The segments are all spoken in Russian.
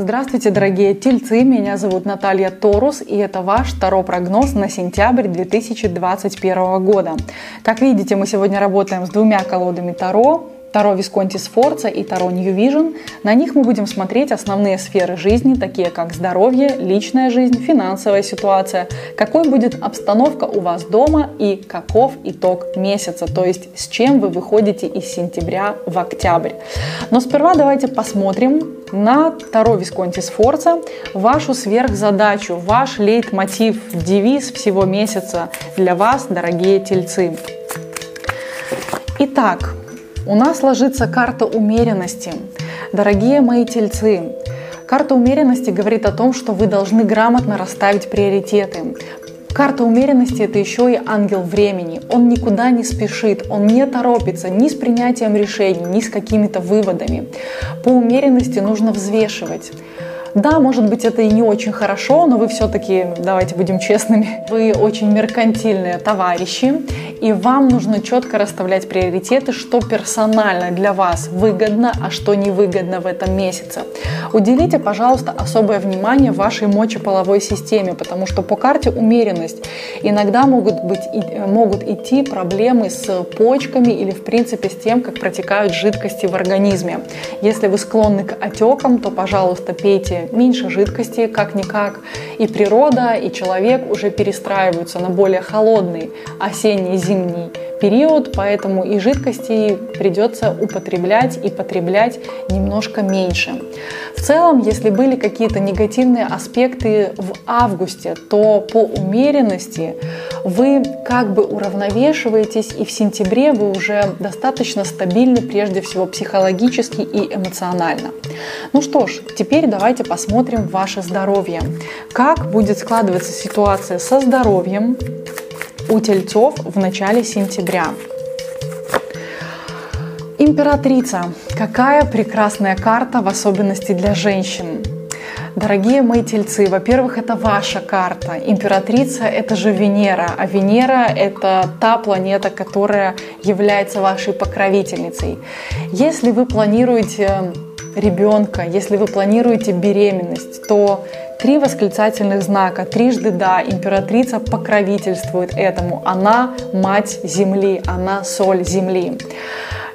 Здравствуйте, дорогие тельцы! Меня зовут Наталья Торус, и это ваш второй прогноз на сентябрь 2021 года. Как видите, мы сегодня работаем с двумя колодами Таро. Таро Висконти Сфорца и Таро New Vision. На них мы будем смотреть основные сферы жизни, такие как здоровье, личная жизнь, финансовая ситуация, какой будет обстановка у вас дома и каков итог месяца, то есть с чем вы выходите из сентября в октябрь. Но сперва давайте посмотрим на Таро Висконти Сфорца вашу сверхзадачу, ваш лейтмотив, девиз всего месяца для вас, дорогие тельцы. Итак, у нас ложится карта умеренности. Дорогие мои тельцы, карта умеренности говорит о том, что вы должны грамотно расставить приоритеты. Карта умеренности – это еще и ангел времени. Он никуда не спешит, он не торопится ни с принятием решений, ни с какими-то выводами. По умеренности нужно взвешивать. Да, может быть, это и не очень хорошо, но вы все-таки, давайте будем честными, вы очень меркантильные товарищи, и вам нужно четко расставлять приоритеты, что персонально для вас выгодно, а что невыгодно в этом месяце. Уделите, пожалуйста, особое внимание вашей мочеполовой системе, потому что по карте умеренность иногда могут, быть, могут идти проблемы с почками или, в принципе, с тем, как протекают жидкости в организме. Если вы склонны к отекам, то, пожалуйста, пейте меньше жидкости, как-никак. И природа, и человек уже перестраиваются на более холодный осенний зимний период, поэтому и жидкости придется употреблять и потреблять немножко меньше. В целом, если были какие-то негативные аспекты в августе, то по умеренности вы как бы уравновешиваетесь, и в сентябре вы уже достаточно стабильны, прежде всего психологически и эмоционально. Ну что ж, теперь давайте посмотрим ваше здоровье. Как будет складываться ситуация со здоровьем у тельцов в начале сентября. Императрица. Какая прекрасная карта, в особенности для женщин. Дорогие мои тельцы, во-первых, это ваша карта. Императрица – это же Венера, а Венера – это та планета, которая является вашей покровительницей. Если вы планируете ребенка, если вы планируете беременность, то Три восклицательных знака, трижды да, императрица покровительствует этому. Она мать земли, она соль земли.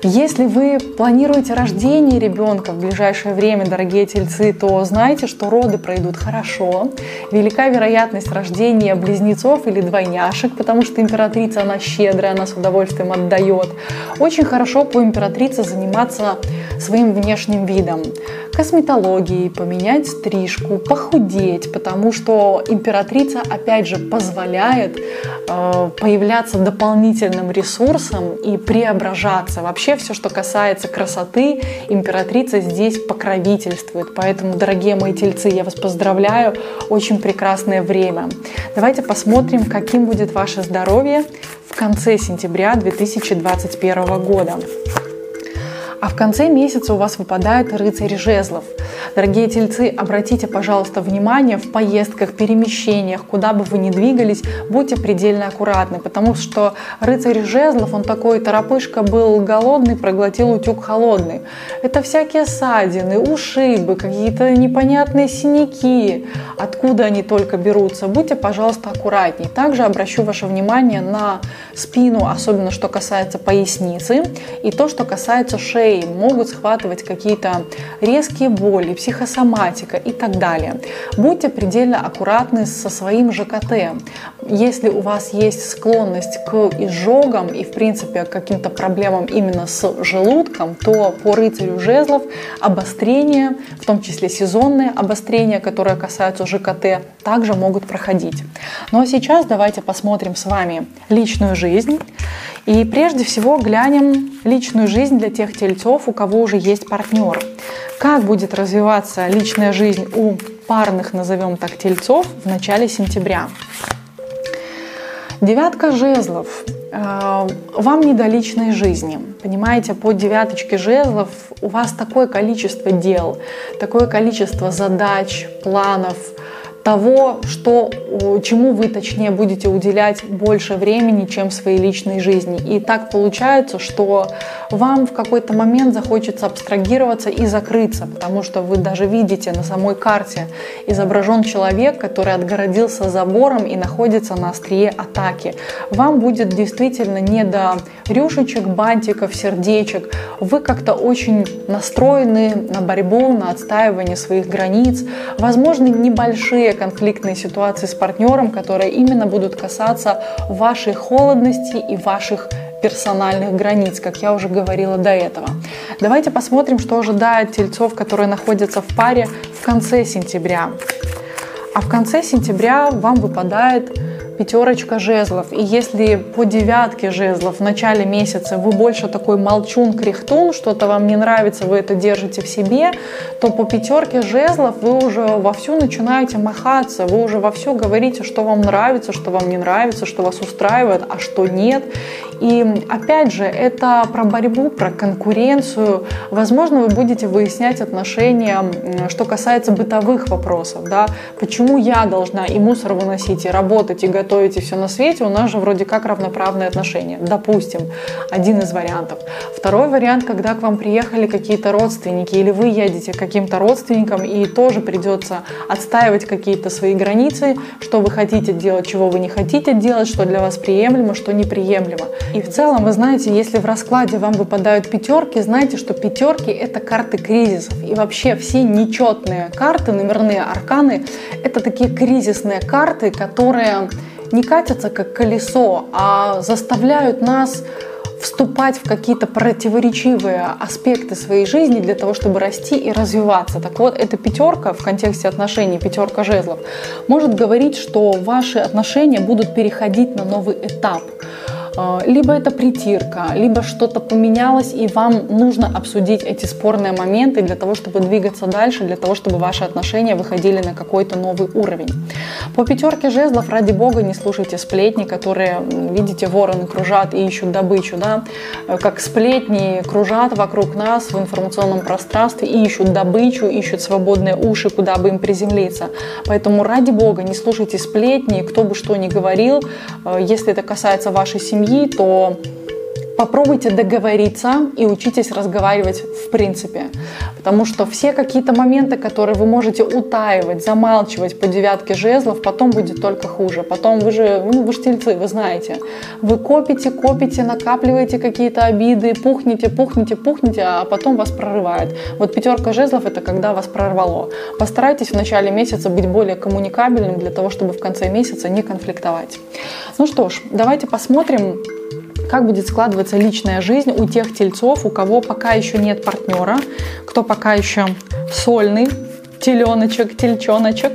Если вы планируете рождение ребенка в ближайшее время, дорогие тельцы, то знайте, что роды пройдут хорошо. Велика вероятность рождения близнецов или двойняшек, потому что императрица, она щедрая, она с удовольствием отдает. Очень хорошо по императрице заниматься своим внешним видом. Косметологией, поменять стрижку, похудеть, потому что императрица, опять же, позволяет э, появляться дополнительным ресурсом и преображаться. Вообще все, что касается красоты, императрица здесь покровительствует. Поэтому, дорогие мои тельцы, я вас поздравляю. Очень прекрасное время. Давайте посмотрим, каким будет ваше здоровье в конце сентября 2021 года. А в конце месяца у вас выпадает рыцарь жезлов. Дорогие тельцы, обратите, пожалуйста, внимание в поездках, перемещениях, куда бы вы ни двигались, будьте предельно аккуратны, потому что рыцарь жезлов, он такой торопышка был голодный, проглотил утюг холодный. Это всякие ссадины, ушибы, какие-то непонятные синяки, откуда они только берутся. Будьте, пожалуйста, аккуратней. Также обращу ваше внимание на спину, особенно что касается поясницы, и то, что касается шеи шеи, могут схватывать какие-то резкие боли, психосоматика и так далее. Будьте предельно аккуратны со своим ЖКТ. Если у вас есть склонность к изжогам и, в принципе, к каким-то проблемам именно с желудком, то по рыцарю жезлов обострение, в том числе сезонные обострения, которые касаются ЖКТ, также могут проходить. Ну а сейчас давайте посмотрим с вами личную жизнь. И прежде всего глянем личную жизнь для тех тельцов, у кого уже есть партнер. Как будет развиваться личная жизнь у парных, назовем так, тельцов в начале сентября. Девятка жезлов. Э, вам не до личной жизни. Понимаете, по девяточке жезлов у вас такое количество дел, такое количество задач, планов, того, что, чему вы, точнее, будете уделять больше времени, чем своей личной жизни. И так получается, что вам в какой-то момент захочется абстрагироваться и закрыться, потому что вы даже видите на самой карте изображен человек, который отгородился забором и находится на острие атаки. Вам будет действительно не до рюшечек, бантиков, сердечек. Вы как-то очень настроены на борьбу, на отстаивание своих границ. Возможно, небольшие конфликтные ситуации с партнером, которые именно будут касаться вашей холодности и ваших персональных границ, как я уже говорила до этого. Давайте посмотрим, что ожидает тельцов, которые находятся в паре в конце сентября. А в конце сентября вам выпадает пятерочка жезлов. И если по девятке жезлов в начале месяца вы больше такой молчун, кряхтун, что-то вам не нравится, вы это держите в себе, то по пятерке жезлов вы уже вовсю начинаете махаться, вы уже вовсю говорите, что вам нравится, что вам не нравится, что вас устраивает, а что нет. И опять же, это про борьбу, про конкуренцию. Возможно, вы будете выяснять отношения, что касается бытовых вопросов. Да? Почему я должна и мусор выносить, и работать, и готовить, и все на свете? У нас же вроде как равноправные отношения. Допустим, один из вариантов. Второй вариант, когда к вам приехали какие-то родственники, или вы едете к каким-то родственникам, и тоже придется отстаивать какие-то свои границы, что вы хотите делать, чего вы не хотите делать, что для вас приемлемо, что неприемлемо. И в целом, вы знаете, если в раскладе вам выпадают пятерки, знайте, что пятерки это карты кризисов. И вообще все нечетные карты, номерные арканы, это такие кризисные карты, которые не катятся как колесо, а заставляют нас вступать в какие-то противоречивые аспекты своей жизни для того, чтобы расти и развиваться. Так вот, эта пятерка в контексте отношений, пятерка жезлов, может говорить, что ваши отношения будут переходить на новый этап. А, либо это притирка, либо что-то поменялось, и вам нужно обсудить эти спорные моменты для того, чтобы двигаться дальше, для того, чтобы ваши отношения выходили на какой-то новый уровень. По пятерке жезлов, ради бога, не слушайте сплетни, которые, видите, вороны кружат и ищут добычу, да, как сплетни кружат вокруг нас в информационном пространстве и ищут добычу, ищут свободные уши, куда бы им приземлиться. Поэтому, ради бога, не слушайте сплетни, кто бы что ни говорил, э, если это касается вашей семьи, семьи, то попробуйте договориться и учитесь разговаривать в принципе. Потому что все какие-то моменты, которые вы можете утаивать, замалчивать по девятке жезлов, потом будет только хуже. Потом вы же, ну, вы же тельцы, вы знаете. Вы копите, копите, накапливаете какие-то обиды, пухнете, пухнете, пухнете, а потом вас прорывает. Вот пятерка жезлов это когда вас прорвало. Постарайтесь в начале месяца быть более коммуникабельным для того, чтобы в конце месяца не конфликтовать. Ну что ж, давайте посмотрим, как будет складываться личная жизнь у тех тельцов, у кого пока еще нет партнера, кто пока еще сольный, теленочек, тельчоночек.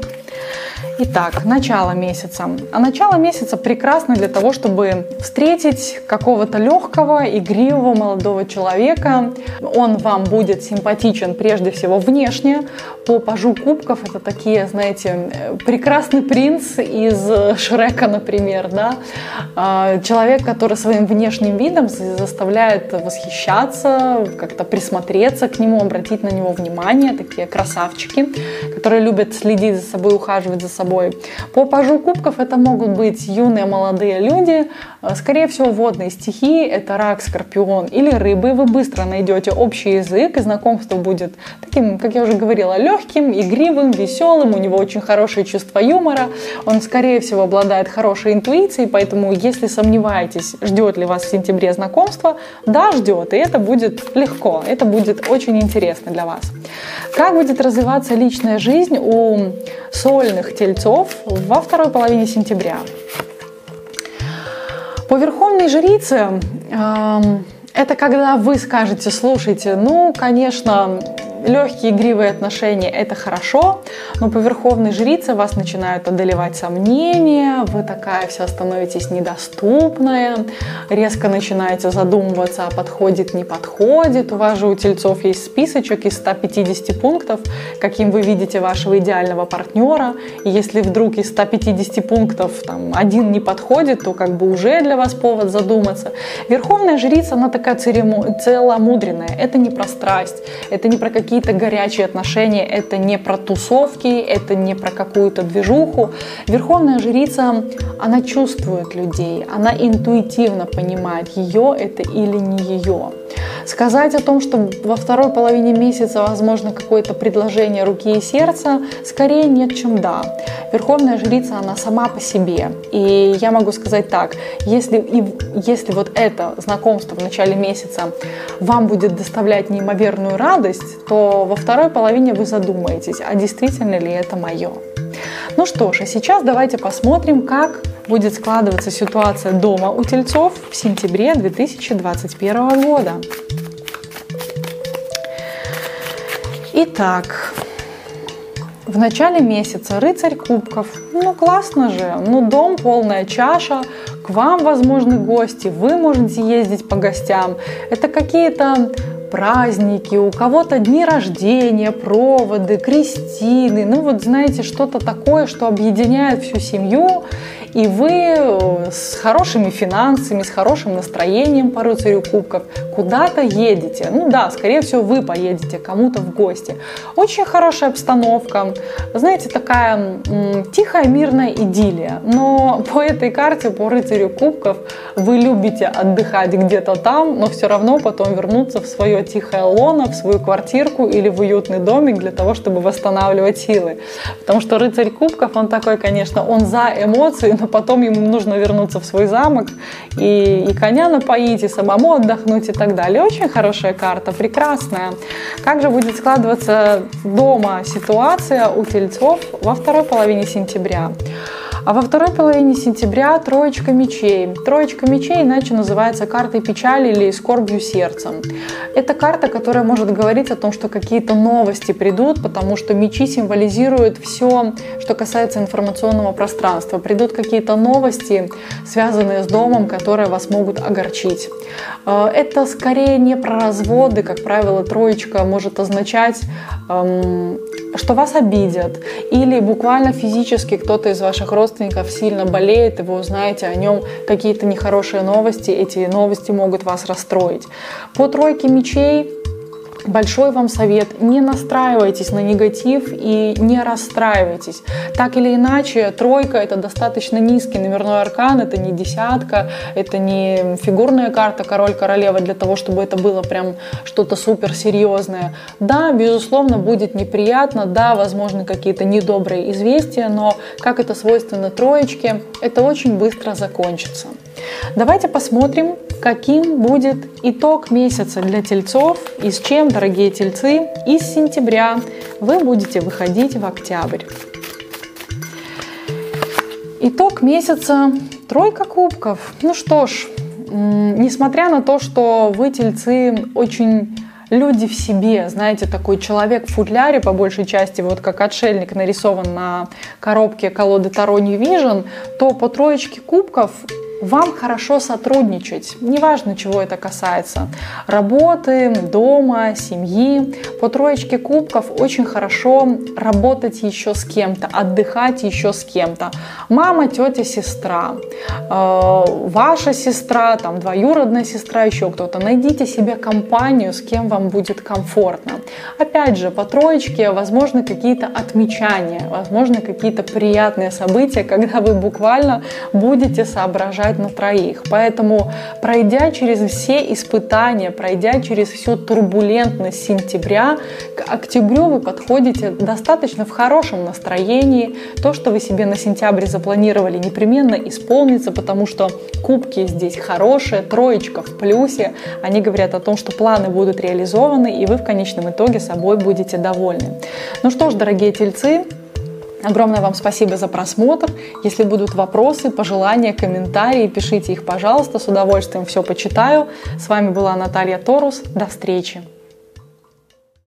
Итак, начало месяца. А начало месяца прекрасно для того, чтобы встретить какого-то легкого, игривого молодого человека. Он вам будет симпатичен прежде всего внешне. По пажу кубков это такие, знаете, прекрасный принц из Шрека, например, да? А, человек, который своим внешним видом заставляет восхищаться, как-то присмотреться к нему, обратить на него внимание. Такие красавчики, которые любят следить за собой, ухаживать за собой собой. По пажу кубков это могут быть юные молодые люди, э, скорее всего водные стихии, это рак, скорпион или рыбы. Вы быстро найдете общий язык и знакомство будет таким, как я уже говорила, легким, игривым, веселым, у него очень хорошее чувство юмора, он скорее всего обладает хорошей интуицией, поэтому если сомневаетесь, ждет ли вас в сентябре знакомство, да, ждет, и это будет легко, это будет очень интересно для вас. Как будет развиваться личная жизнь у сольных тельцов во второй половине сентября. По верховной жрице э, это когда вы скажете, слушайте, ну, конечно, легкие игривые отношения – это хорошо, но по верховной жрице вас начинают одолевать сомнения, вы такая вся становитесь недоступная, резко начинаете задумываться, а подходит, не подходит. У вас же у тельцов есть списочек из 150 пунктов, каким вы видите вашего идеального партнера. И если вдруг из 150 пунктов там, один не подходит, то как бы уже для вас повод задуматься. Верховная жрица, она такая целомудренная. Это не про страсть, это не про какие какие-то горячие отношения, это не про тусовки, это не про какую-то движуху. Верховная жрица, она чувствует людей, она интуитивно понимает, ее это или не ее. Сказать о том, что во второй половине месяца возможно какое-то предложение руки и сердца, скорее нет, чем да. Верховная жрица, она сама по себе. И я могу сказать так, если, и, если вот это знакомство в начале месяца вам будет доставлять неимоверную радость, то во второй половине вы задумаетесь, а действительно ли это мое. Ну что ж, а сейчас давайте посмотрим, как будет складываться ситуация дома у тельцов в сентябре 2021 года. Итак, в начале месяца рыцарь кубков. Ну классно же, ну дом полная чаша, к вам возможны гости, вы можете ездить по гостям. Это какие-то праздники, у кого-то дни рождения, проводы, крестины. Ну вот знаете, что-то такое, что объединяет всю семью и вы э, с хорошими финансами, с хорошим настроением по рыцарю кубков куда-то едете. Ну да, скорее всего, вы поедете кому-то в гости. Очень хорошая обстановка. Знаете, такая м, тихая, мирная идиллия. Но по этой карте, по рыцарю кубков, вы любите отдыхать где-то там, но все равно потом вернуться в свое тихое лоно, в свою квартирку или в уютный домик для того, чтобы восстанавливать силы. Потому что рыцарь кубков, он такой, конечно, он за эмоции, но потом ему нужно вернуться в свой замок и, и коня напоить, и самому отдохнуть и так далее. Очень хорошая карта, прекрасная. Как же будет складываться дома ситуация у тельцов во второй половине сентября? А во второй половине сентября троечка мечей. Троечка мечей иначе называется картой печали или скорбью сердцем. Это карта, которая может говорить о том, что какие-то новости придут, потому что мечи символизируют все, что касается информационного пространства. Придут какие-то новости, связанные с домом, которые вас могут огорчить. Э, это скорее не про разводы, как правило, троечка может означать, эм, что вас обидят, или буквально физически кто-то из ваших родственников родственников сильно болеет, и вы узнаете о нем какие-то нехорошие новости, эти новости могут вас расстроить. По тройке мечей большой вам совет, не настраивайтесь на негатив и не расстраивайтесь. Так или иначе, тройка это достаточно низкий номерной аркан, это не десятка, это не фигурная карта король-королева для того, чтобы это было прям что-то супер серьезное. Да, безусловно, будет неприятно, да, возможно, какие-то недобрые известия, но, как это свойственно троечке, это очень быстро закончится. Давайте посмотрим, каким будет итог месяца для тельцов и с чем, дорогие тельцы, из сентября вы будете выходить в октябрь. Итог месяца – тройка кубков. Ну что ж, несмотря на то, что вы, тельцы, очень люди в себе, знаете, такой человек в футляре, по большей части, вот как отшельник нарисован на коробке колоды Таро New Vision, то по троечке кубков вам хорошо сотрудничать, неважно, чего это касается. Работы, дома, семьи. По троечке кубков очень хорошо работать еще с кем-то, отдыхать еще с кем-то. Мама, тетя, сестра, э, ваша сестра, там двоюродная сестра, еще кто-то. Найдите себе компанию, с кем вам будет комфортно. Опять же, по троечке возможно какие-то отмечания, возможно какие-то приятные события, когда вы буквально будете соображать играть на троих. Поэтому, пройдя через все испытания, пройдя через всю турбулентность сентября, к октябрю вы подходите достаточно в хорошем настроении. То, что вы себе на сентябрь запланировали, непременно исполнится, потому что кубки здесь хорошие, троечка в плюсе. Они говорят о том, что планы будут реализованы, и вы в конечном итоге собой будете довольны. Ну что ж, дорогие тельцы, Огромное вам спасибо за просмотр. Если будут вопросы, пожелания, комментарии, пишите их, пожалуйста. С удовольствием все почитаю. С вами была Наталья Торус. До встречи.